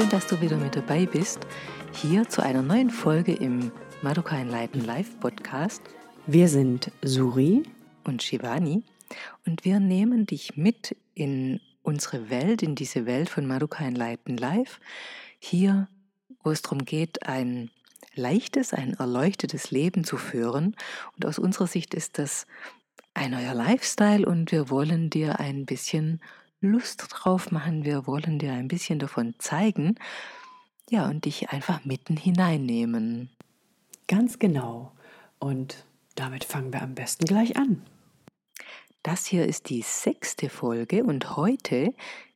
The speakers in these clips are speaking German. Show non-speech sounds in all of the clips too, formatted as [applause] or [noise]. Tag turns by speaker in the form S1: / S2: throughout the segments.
S1: schön, dass du wieder mit dabei bist. Hier zu einer neuen Folge im Madoka Enlighten Live Podcast.
S2: Wir sind Suri
S1: und Shivani und wir nehmen dich mit in unsere Welt, in diese Welt von Madoka Enlighten Live. Hier, wo es darum geht, ein leichtes, ein erleuchtetes Leben zu führen. Und aus unserer Sicht ist das ein neuer Lifestyle und wir wollen dir ein bisschen Lust drauf machen. Wir wollen dir ein bisschen davon zeigen. Ja, und dich einfach mitten hineinnehmen.
S2: Ganz genau. Und damit fangen wir am besten gleich an.
S1: Das hier ist die sechste Folge und heute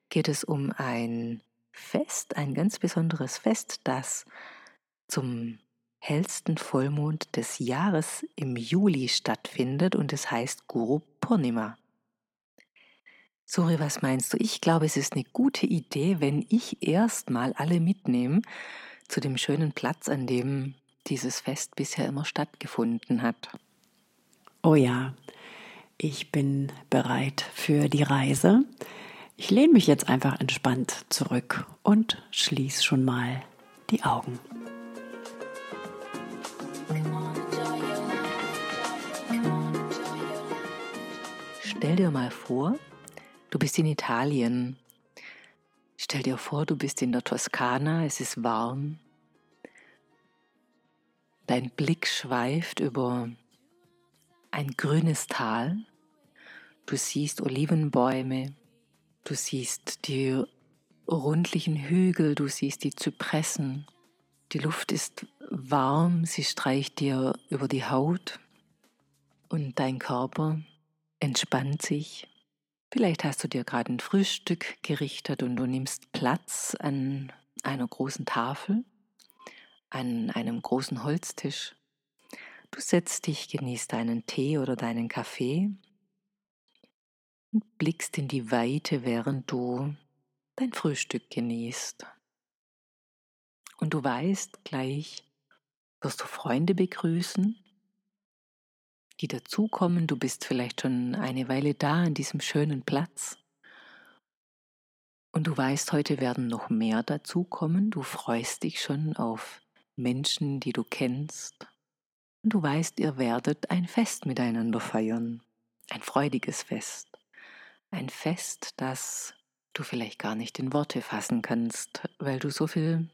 S1: geht es um ein Fest, ein ganz besonderes Fest, das zum hellsten Vollmond des Jahres im Juli stattfindet und es heißt Guru Purnima. Suri, was meinst du? Ich glaube, es ist eine gute Idee, wenn ich erstmal alle mitnehme zu dem schönen Platz, an dem dieses Fest bisher immer stattgefunden hat.
S2: Oh ja, ich bin bereit für die Reise. Ich lehne mich jetzt einfach entspannt zurück und schließe schon mal die Augen.
S1: Stell dir mal vor, du bist in Italien. Stell dir vor, du bist in der Toskana, es ist warm. Dein Blick schweift über ein grünes Tal. Du siehst Olivenbäume, du siehst die rundlichen Hügel, du siehst die Zypressen. Die Luft ist warm, sie streicht dir über die Haut und dein Körper entspannt sich. Vielleicht hast du dir gerade ein Frühstück gerichtet und du nimmst Platz an einer großen Tafel, an einem großen Holztisch. Du setzt dich, genießt deinen Tee oder deinen Kaffee und blickst in die Weite, während du dein Frühstück genießt. Und du weißt, gleich wirst du Freunde begrüßen, die dazukommen. Du bist vielleicht schon eine Weile da an diesem schönen Platz. Und du weißt, heute werden noch mehr dazukommen. Du freust dich schon auf Menschen, die du kennst. Und du weißt, ihr werdet ein Fest miteinander feiern. Ein freudiges Fest. Ein Fest, das du vielleicht gar nicht in Worte fassen kannst, weil du so viel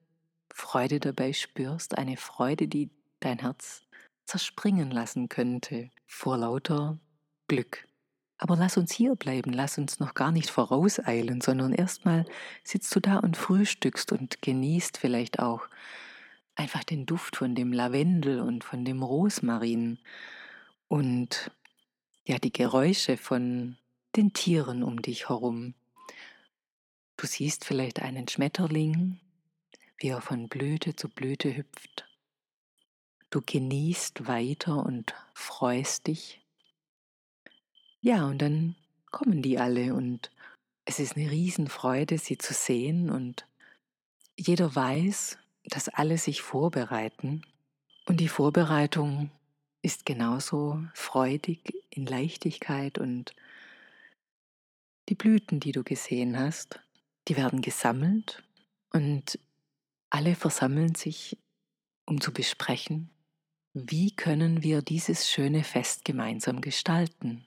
S1: Freude dabei spürst. Eine Freude, die dein Herz zerspringen lassen könnte vor lauter Glück. Aber lass uns hier bleiben, lass uns noch gar nicht vorauseilen, sondern erstmal sitzt du da und frühstückst und genießt vielleicht auch einfach den Duft von dem Lavendel und von dem Rosmarin und ja die Geräusche von den Tieren um dich herum. Du siehst vielleicht einen Schmetterling, wie er von Blüte zu Blüte hüpft. Du genießt weiter und freust dich. Ja, und dann kommen die alle und es ist eine Riesenfreude, sie zu sehen und jeder weiß, dass alle sich vorbereiten und die Vorbereitung ist genauso freudig in Leichtigkeit und die Blüten, die du gesehen hast, die werden gesammelt und alle versammeln sich, um zu besprechen, wie können wir dieses schöne Fest gemeinsam gestalten.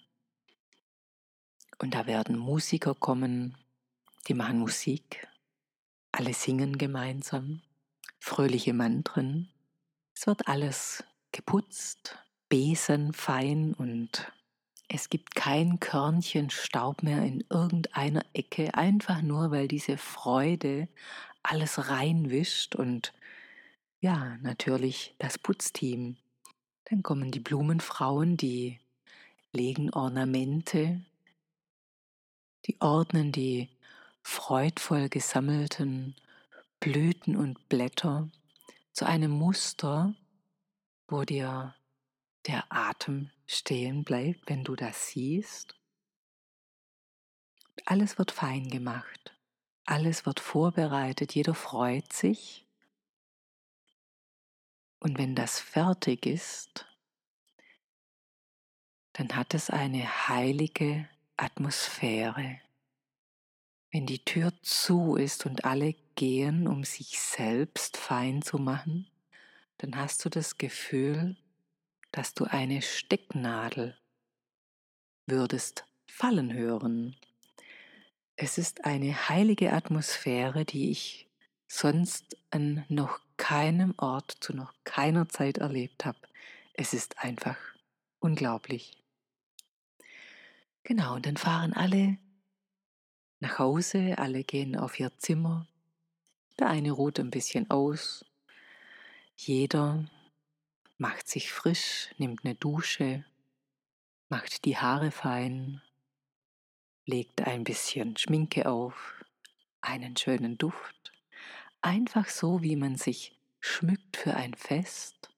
S1: Und da werden Musiker kommen, die machen Musik, alle singen gemeinsam fröhliche Mantren. Es wird alles geputzt, besenfein und es gibt kein Körnchen Staub mehr in irgendeiner Ecke, einfach nur weil diese Freude alles reinwischt und ja, natürlich das Putzteam. Dann kommen die Blumenfrauen, die legen Ornamente, die ordnen die freudvoll gesammelten Blüten und Blätter zu einem Muster, wo dir der Atem stehen bleibt, wenn du das siehst. Alles wird fein gemacht, alles wird vorbereitet, jeder freut sich. Und wenn das fertig ist, dann hat es eine heilige Atmosphäre. Wenn die Tür zu ist und alle gehen, um sich selbst fein zu machen, dann hast du das Gefühl, dass du eine Stecknadel würdest fallen hören. Es ist eine heilige Atmosphäre, die ich sonst an noch keinem Ort zu noch keiner Zeit erlebt habe. Es ist einfach unglaublich. Genau, und dann fahren alle nach Hause, alle gehen auf ihr Zimmer. Der eine ruht ein bisschen aus. Jeder macht sich frisch, nimmt eine Dusche, macht die Haare fein, legt ein bisschen Schminke auf, einen schönen Duft, einfach so, wie man sich schmückt für ein Fest,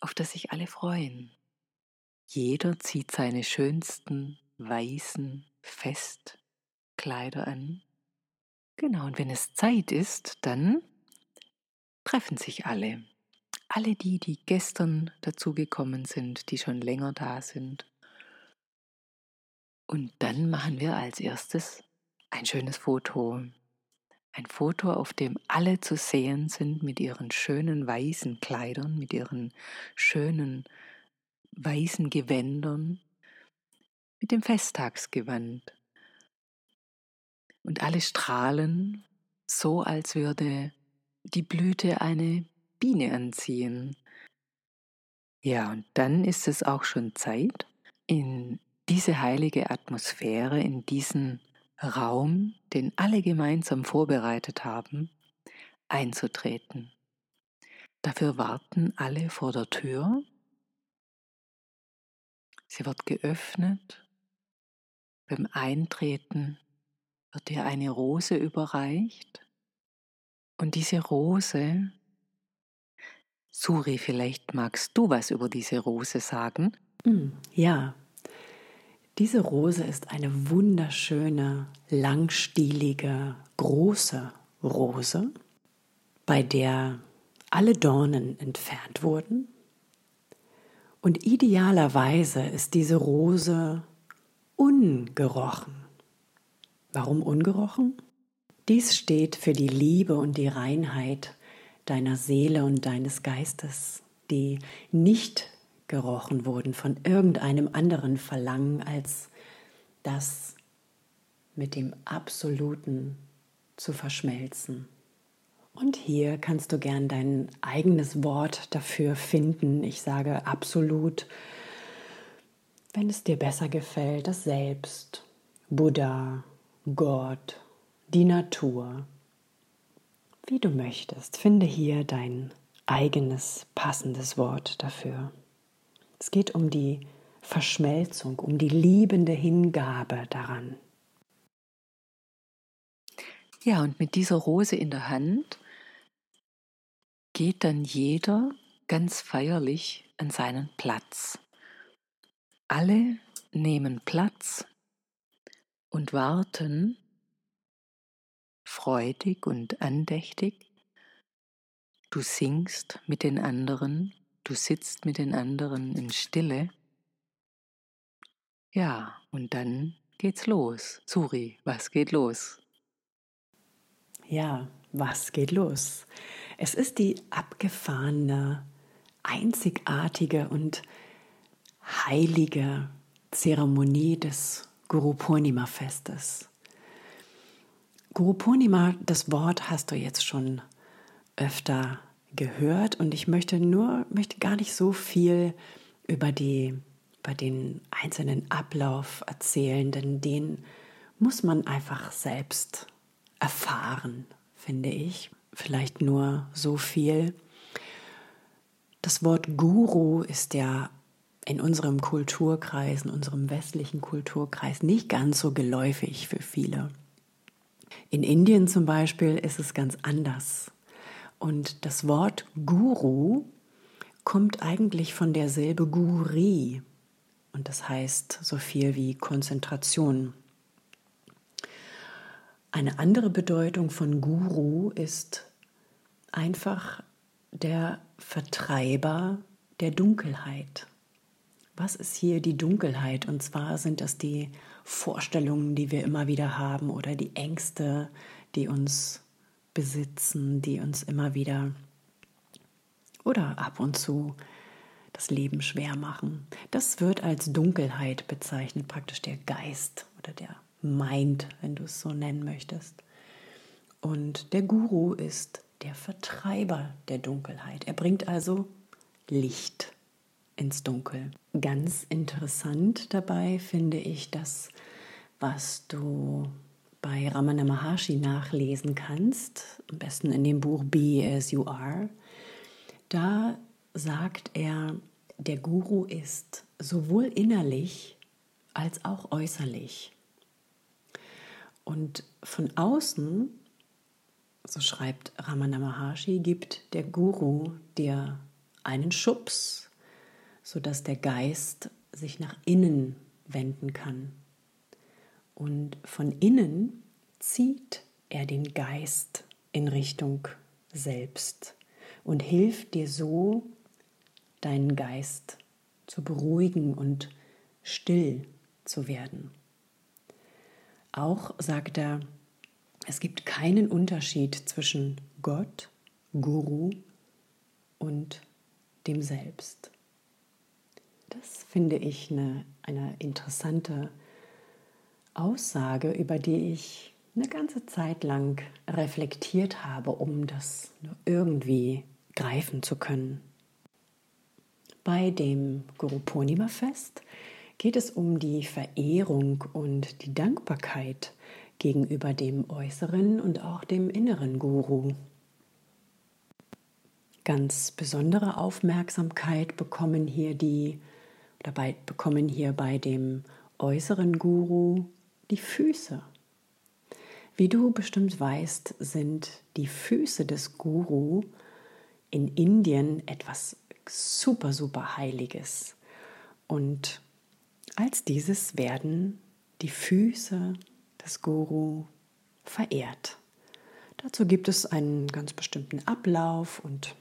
S1: auf das sich alle freuen. Jeder zieht seine schönsten weißen Festkleider an. Genau, und wenn es Zeit ist, dann treffen sich alle. Alle die, die gestern dazugekommen sind, die schon länger da sind. Und dann machen wir als erstes ein schönes Foto. Ein Foto, auf dem alle zu sehen sind mit ihren schönen weißen Kleidern, mit ihren schönen weißen Gewändern, mit dem Festtagsgewand. Und alle strahlen so, als würde die Blüte eine Biene anziehen. Ja, und dann ist es auch schon Zeit, in diese heilige Atmosphäre, in diesen Raum, den alle gemeinsam vorbereitet haben, einzutreten. Dafür warten alle vor der Tür. Sie wird geöffnet. Beim Eintreten wird dir eine Rose überreicht. Und diese Rose, Suri, vielleicht magst du was über diese Rose sagen?
S2: Hm, ja, diese Rose ist eine wunderschöne, langstielige, große Rose, bei der alle Dornen entfernt wurden. Und idealerweise ist diese Rose ungerochen. Warum ungerochen? Dies steht für die Liebe und die Reinheit deiner Seele und deines Geistes, die nicht gerochen wurden von irgendeinem anderen Verlangen als das mit dem Absoluten zu verschmelzen. Und hier kannst du gern dein eigenes Wort dafür finden. Ich sage absolut, wenn es dir besser gefällt, das Selbst, Buddha, Gott, die Natur. Wie du möchtest, finde hier dein eigenes passendes Wort dafür. Es geht um die Verschmelzung, um die liebende Hingabe daran.
S1: Ja, und mit dieser Rose in der Hand geht dann jeder ganz feierlich an seinen Platz. Alle nehmen Platz und warten freudig und andächtig. Du singst mit den anderen Du sitzt mit den anderen in Stille. Ja, und dann geht's los. Suri, was geht los?
S2: Ja, was geht los? Es ist die abgefahrene, einzigartige und heilige Zeremonie des Guru Purnima Festes. Guru Purnima, das Wort hast du jetzt schon öfter gehört und ich möchte nur, möchte gar nicht so viel über die, über den einzelnen Ablauf erzählen, denn den muss man einfach selbst erfahren, finde ich. Vielleicht nur so viel. Das Wort Guru ist ja in unserem Kulturkreis, in unserem westlichen Kulturkreis nicht ganz so geläufig für viele. In Indien zum Beispiel ist es ganz anders. Und das Wort Guru kommt eigentlich von der Guri und das heißt so viel wie Konzentration. Eine andere Bedeutung von Guru ist einfach der Vertreiber der Dunkelheit. Was ist hier die Dunkelheit? Und zwar sind das die Vorstellungen, die wir immer wieder haben oder die Ängste, die uns besitzen, die uns immer wieder oder ab und zu das Leben schwer machen. Das wird als Dunkelheit bezeichnet, praktisch der Geist oder der Mind, wenn du es so nennen möchtest. Und der Guru ist der Vertreiber der Dunkelheit. Er bringt also Licht ins Dunkel. Ganz interessant dabei finde ich das, was du bei Ramana Maharshi nachlesen kannst, am besten in dem Buch Be As You Are. Da sagt er, der Guru ist sowohl innerlich als auch äußerlich. Und von außen, so schreibt Ramana Maharshi, gibt der Guru dir einen Schubs, sodass der Geist sich nach innen wenden kann. Und von innen zieht er den Geist in Richtung selbst und hilft dir so, deinen Geist zu beruhigen und still zu werden. Auch sagt er, es gibt keinen Unterschied zwischen Gott, Guru und dem Selbst. Das finde ich eine, eine interessante Aussage, über die ich eine ganze Zeit lang reflektiert habe, um das irgendwie greifen zu können. Bei dem Guru Purnima Fest geht es um die Verehrung und die Dankbarkeit gegenüber dem äußeren und auch dem inneren Guru. Ganz besondere Aufmerksamkeit bekommen hier die dabei bekommen hier bei dem äußeren Guru die Füße. Wie du bestimmt weißt, sind die Füße des Guru in Indien etwas super, super Heiliges. Und als dieses werden die Füße des Guru verehrt. Dazu gibt es einen ganz bestimmten Ablauf und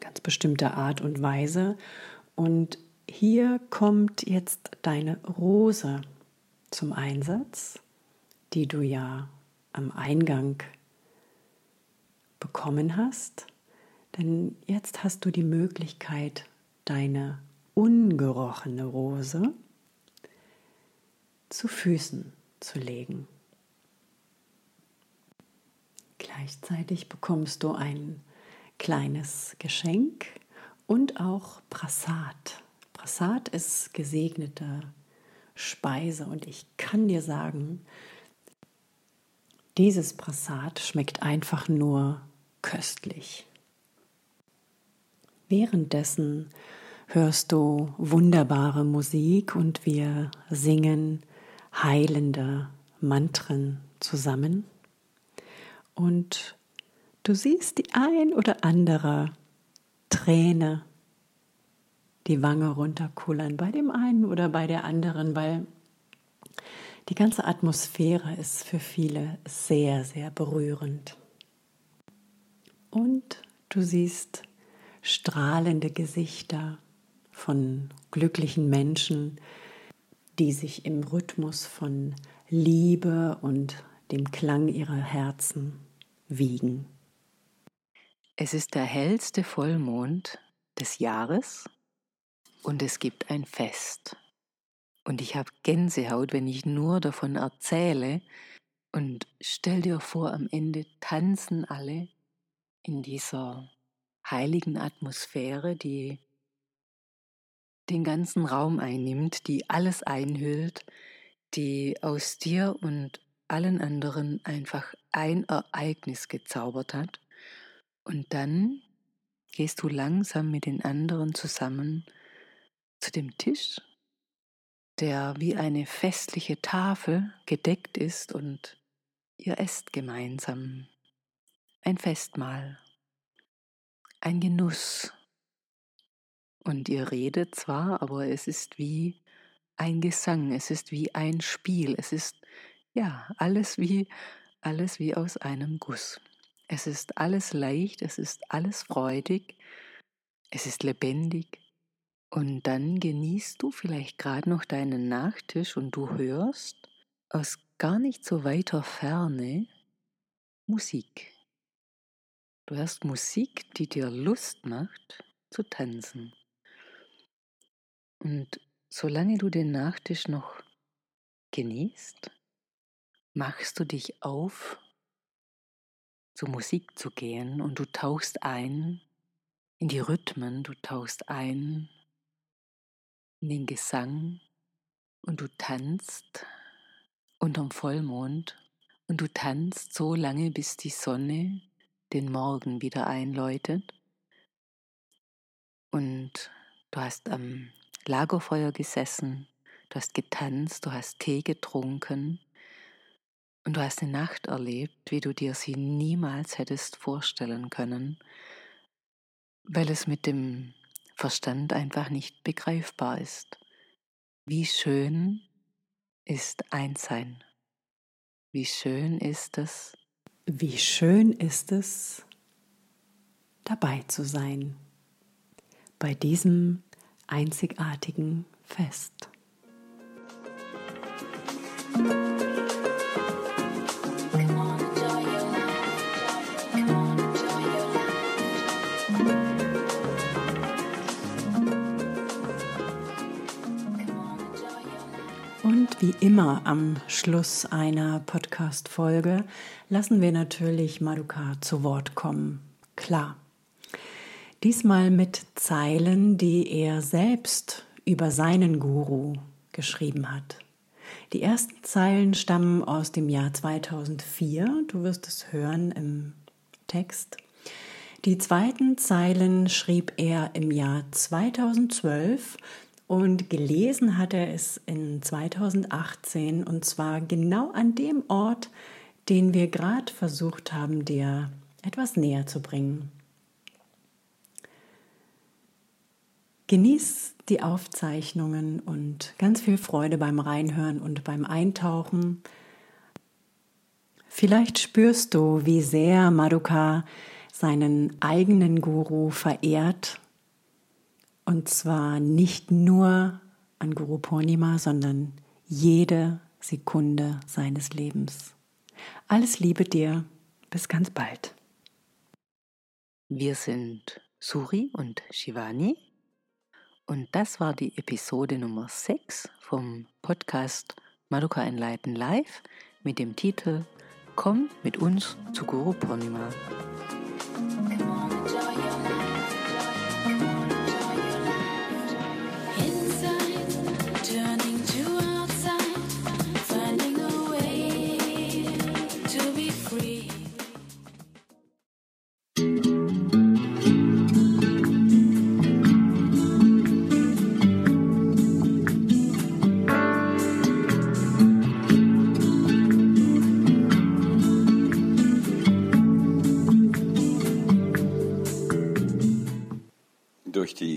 S2: ganz bestimmte Art und Weise. Und hier kommt jetzt deine Rose zum Einsatz, die du ja am Eingang bekommen hast. Denn jetzt hast du die Möglichkeit, deine ungerochene Rose zu Füßen zu legen. Gleichzeitig bekommst du ein kleines Geschenk und auch Prasad. Prasad ist gesegnete Speise und ich kann dir sagen, dieses Prasad schmeckt einfach nur köstlich. Währenddessen hörst du wunderbare Musik und wir singen heilende Mantren zusammen. Und du siehst die ein oder andere Träne die Wange runterkullern bei dem einen oder bei der anderen, weil die ganze Atmosphäre ist für viele sehr, sehr berührend. Und du siehst strahlende Gesichter von glücklichen Menschen, die sich im Rhythmus von Liebe und dem Klang ihrer Herzen wiegen.
S1: Es ist der hellste Vollmond des Jahres und es gibt ein Fest. Und ich habe Gänsehaut, wenn ich nur davon erzähle. Und stell dir vor, am Ende tanzen alle in dieser heiligen Atmosphäre, die den ganzen Raum einnimmt, die alles einhüllt, die aus dir und allen anderen einfach ein Ereignis gezaubert hat. Und dann gehst du langsam mit den anderen zusammen zu dem Tisch, der wie eine festliche Tafel gedeckt ist und ihr esst gemeinsam. Ein Festmahl ein Genuss. Und ihr redet zwar, aber es ist wie ein Gesang, es ist wie ein Spiel, es ist ja alles wie alles wie aus einem Guss. Es ist alles leicht, es ist alles freudig, es ist lebendig Und dann genießt du vielleicht gerade noch deinen Nachtisch und du hörst aus gar nicht so weiter Ferne Musik. Du hörst Musik, die dir Lust macht zu tanzen. Und solange du den Nachtisch noch genießt, machst du dich auf, zur Musik zu gehen und du tauchst ein in die Rhythmen, du tauchst ein in den Gesang und du tanzt unterm Vollmond und du tanzt so lange, bis die Sonne den Morgen wieder einläutet. Und du hast am Lagerfeuer gesessen, du hast getanzt, du hast Tee getrunken und du hast eine Nacht erlebt, wie du dir sie niemals hättest vorstellen können, weil es mit dem Verstand einfach nicht begreifbar ist. Wie schön ist Einssein. Wie schön ist es.
S2: Wie schön ist es, dabei zu sein bei diesem einzigartigen Fest. Wie immer am Schluss einer Podcast-Folge lassen wir natürlich Maduka zu Wort kommen. Klar. Diesmal mit Zeilen, die er selbst über seinen Guru geschrieben hat. Die ersten Zeilen stammen aus dem Jahr 2004. Du wirst es hören im Text. Die zweiten Zeilen schrieb er im Jahr 2012 und gelesen hat er es in 2018 und zwar genau an dem Ort, den wir gerade versucht haben, dir etwas näher zu bringen. Genieß die Aufzeichnungen und ganz viel Freude beim Reinhören und beim Eintauchen. Vielleicht spürst du, wie sehr Maduka seinen eigenen Guru verehrt und zwar nicht nur an Guru Purnima, sondern jede Sekunde seines Lebens. Alles Liebe dir. Bis ganz bald.
S1: Wir sind Suri und Shivani und das war die Episode Nummer 6 vom Podcast Maduka Enlighten Live mit dem Titel Komm mit uns zu Guru Purnima.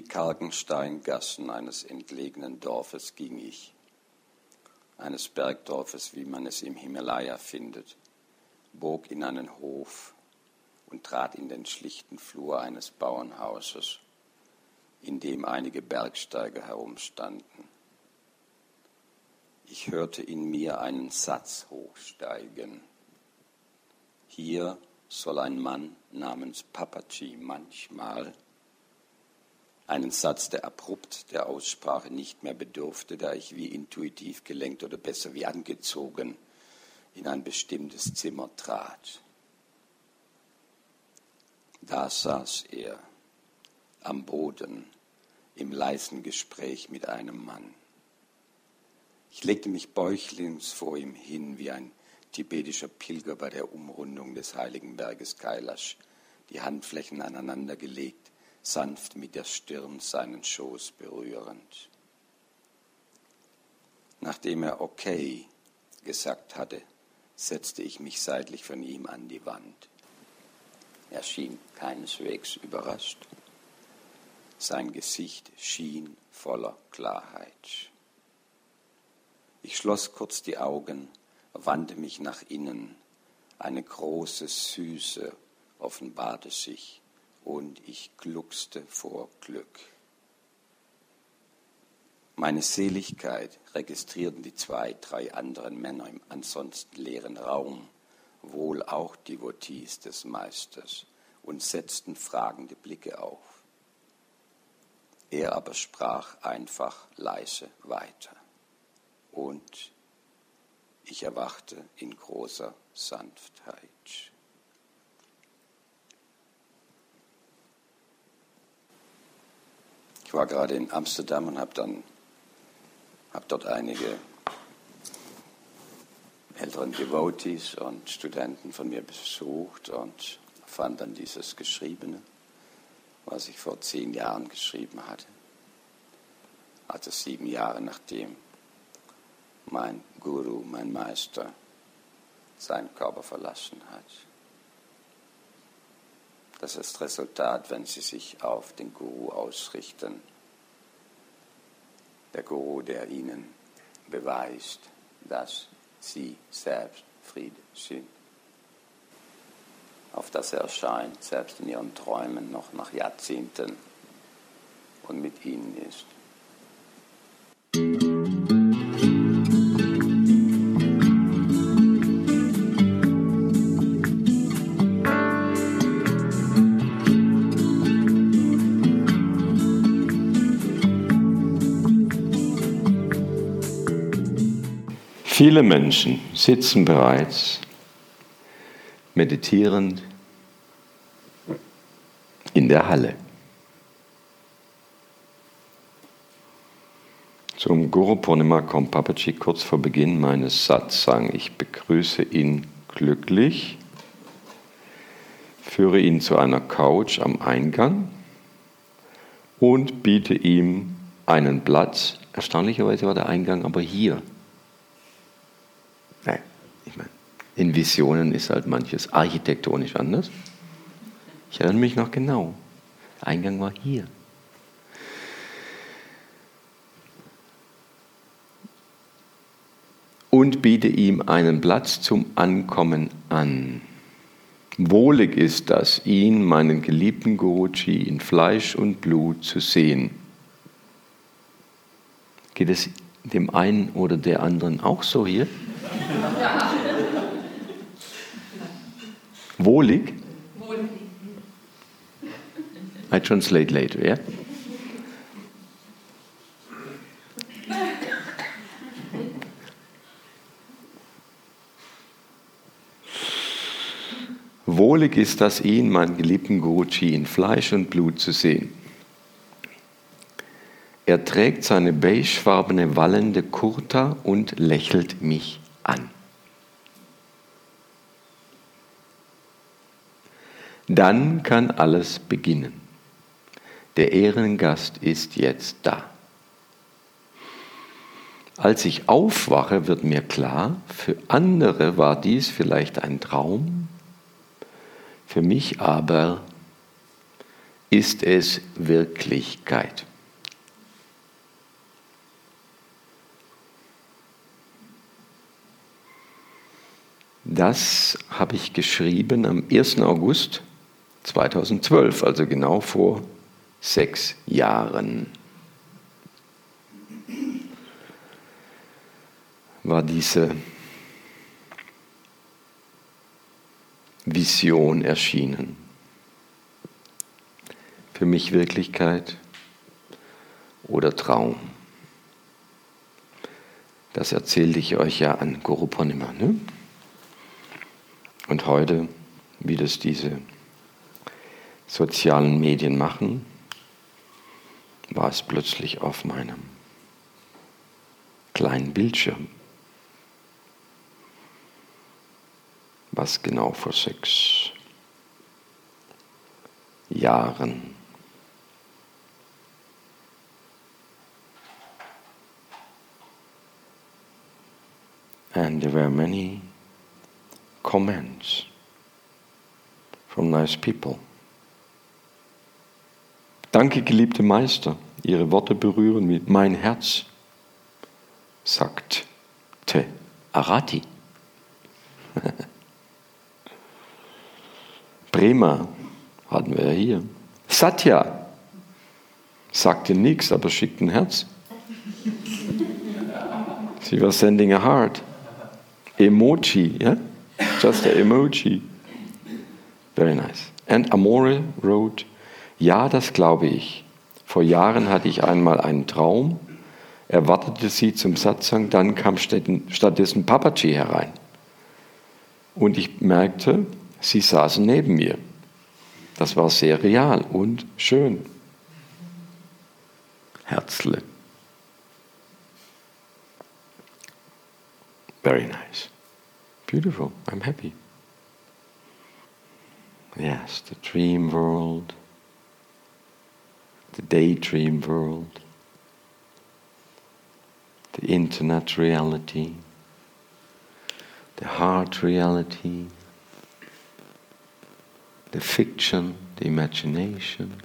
S3: Kargen Steingassen eines entlegenen Dorfes ging ich, eines Bergdorfes, wie man es im Himalaya findet, bog in einen Hof und trat in den schlichten Flur eines Bauernhauses, in dem einige Bergsteiger herumstanden. Ich hörte in mir einen Satz hochsteigen. Hier soll ein Mann namens Papaji manchmal einen Satz, der abrupt der Aussprache nicht mehr bedurfte, da ich wie intuitiv gelenkt oder besser wie angezogen in ein bestimmtes Zimmer trat. Da saß er am Boden im leisen Gespräch mit einem Mann. Ich legte mich bäuchlings vor ihm hin wie ein tibetischer Pilger bei der Umrundung des heiligen Berges Kailash, die Handflächen aneinander gelegt sanft mit der Stirn seinen Schoß berührend. Nachdem er okay gesagt hatte, setzte ich mich seitlich von ihm an die Wand. Er schien keineswegs überrascht. Sein Gesicht schien voller Klarheit. Ich schloss kurz die Augen, wandte mich nach innen. Eine große Süße offenbarte sich und ich gluckste vor Glück. Meine Seligkeit registrierten die zwei, drei anderen Männer im ansonsten leeren Raum, wohl auch Devotees des Meisters, und setzten fragende Blicke auf. Er aber sprach einfach leise weiter. Und ich erwachte in großer Sanftheit. Ich war gerade in Amsterdam und habe dann hab dort einige älteren Devotees und Studenten von mir besucht und fand dann dieses Geschriebene, was ich vor zehn Jahren geschrieben hatte. Also sieben Jahre nachdem mein Guru, mein Meister, seinen Körper verlassen hat. Das ist das Resultat, wenn Sie sich auf den Guru ausrichten. Der Guru, der Ihnen beweist, dass Sie selbst Friede sind. Auf das er erscheint, selbst in Ihren Träumen noch nach Jahrzehnten und mit Ihnen ist.
S4: Viele Menschen sitzen bereits meditierend in der Halle. Zum Guru Purnima kommt Papaji kurz vor Beginn meines Satsang. Ich begrüße ihn glücklich, führe ihn zu einer Couch am Eingang und biete ihm einen Platz. Erstaunlicherweise war der Eingang aber hier. Ich meine, in Visionen ist halt manches architektonisch anders. Ich erinnere mich noch genau. Der Eingang war hier. Und biete ihm einen Platz zum Ankommen an. Wohlig ist das, ihn, meinen geliebten Guruji, in Fleisch und Blut zu sehen. Geht es dem einen oder der anderen auch so hier? Wohlig? I translate later, yeah? Wohlig ist das, ihn, meinen geliebten Guruji, in Fleisch und Blut zu sehen. Er trägt seine beigefarbene wallende Kurta und lächelt mich an. Dann kann alles beginnen. Der Ehrengast ist jetzt da. Als ich aufwache, wird mir klar, für andere war dies vielleicht ein Traum, für mich aber ist es Wirklichkeit. Das habe ich geschrieben am 1. August 2012, also genau vor sechs Jahren. War diese Vision erschienen. Für mich Wirklichkeit oder Traum. Das erzählte ich euch ja an Guru Purnima. Ne? Und heute, wie das diese sozialen Medien machen, war es plötzlich auf meinem kleinen Bildschirm. Was genau vor sechs Jahren And there were many comments from nice people. Danke, geliebte Meister, Ihre Worte berühren mit mein Herz, sagt Te Arati. [laughs] Prema hatten wir ja hier. Satya sagte nichts, aber schickt ein Herz. [laughs] She was sending a heart. Emoji, yeah? Just an emoji. Very nice. And Amore wrote, ja, das glaube ich. Vor Jahren hatte ich einmal einen Traum, erwartete sie zum Satsang, dann kam stattdessen Papaji herein. Und ich merkte, sie saßen neben mir. Das war sehr real und schön. Herzle. Very nice. Beautiful. I'm happy. Yes, the dream world, the daydream world, the internet reality, the heart reality, the fiction, the imagination.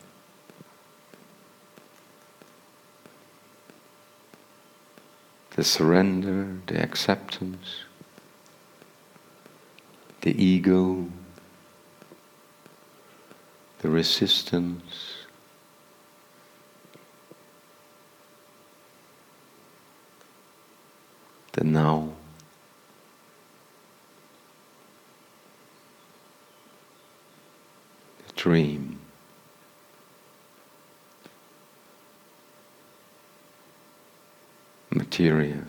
S4: The surrender, the acceptance, the ego, the resistance, the now. The dream. Material.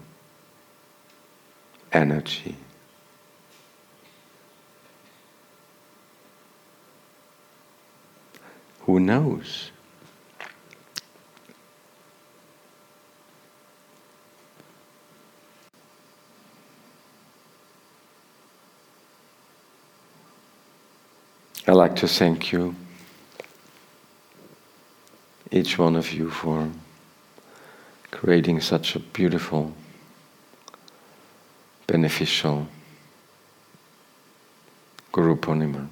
S4: Energy. Who knows? I'd like to thank you, each one of you, for creating such a beautiful, beneficial Guru Purnima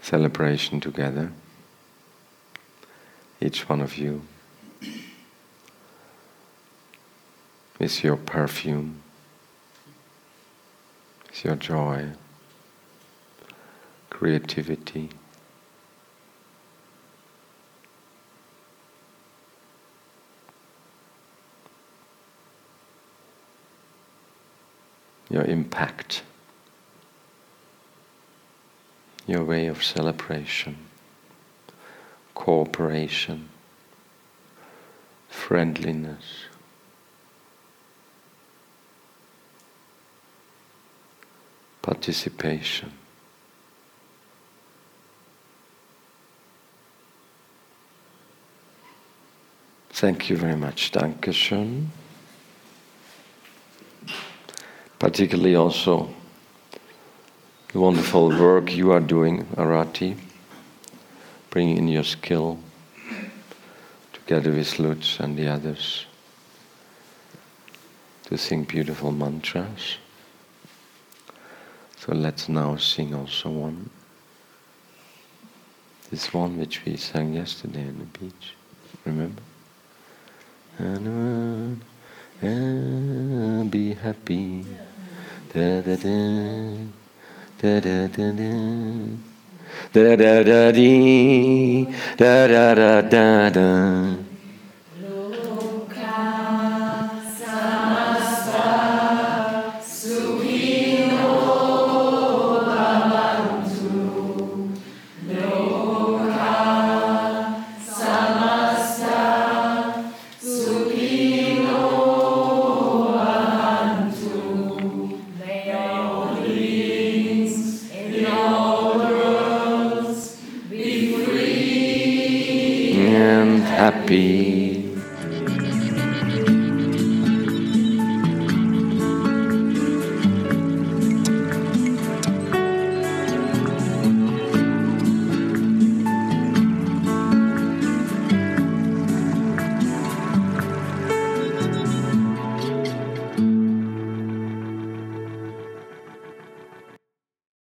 S4: celebration together, each one of you, with your perfume, with your joy, creativity. Your impact your way of celebration, cooperation, friendliness. Participation. Thank you very much. Dankeschön. Particularly also the wonderful work you are doing, Arati, bringing in your skill together with Lutz and the others to sing beautiful mantras. So let's now sing also one. This one which we sang yesterday on the beach. Remember? And, uh, be happy. Da, da, da. Da da da da. Da da da dee. Da da da da da.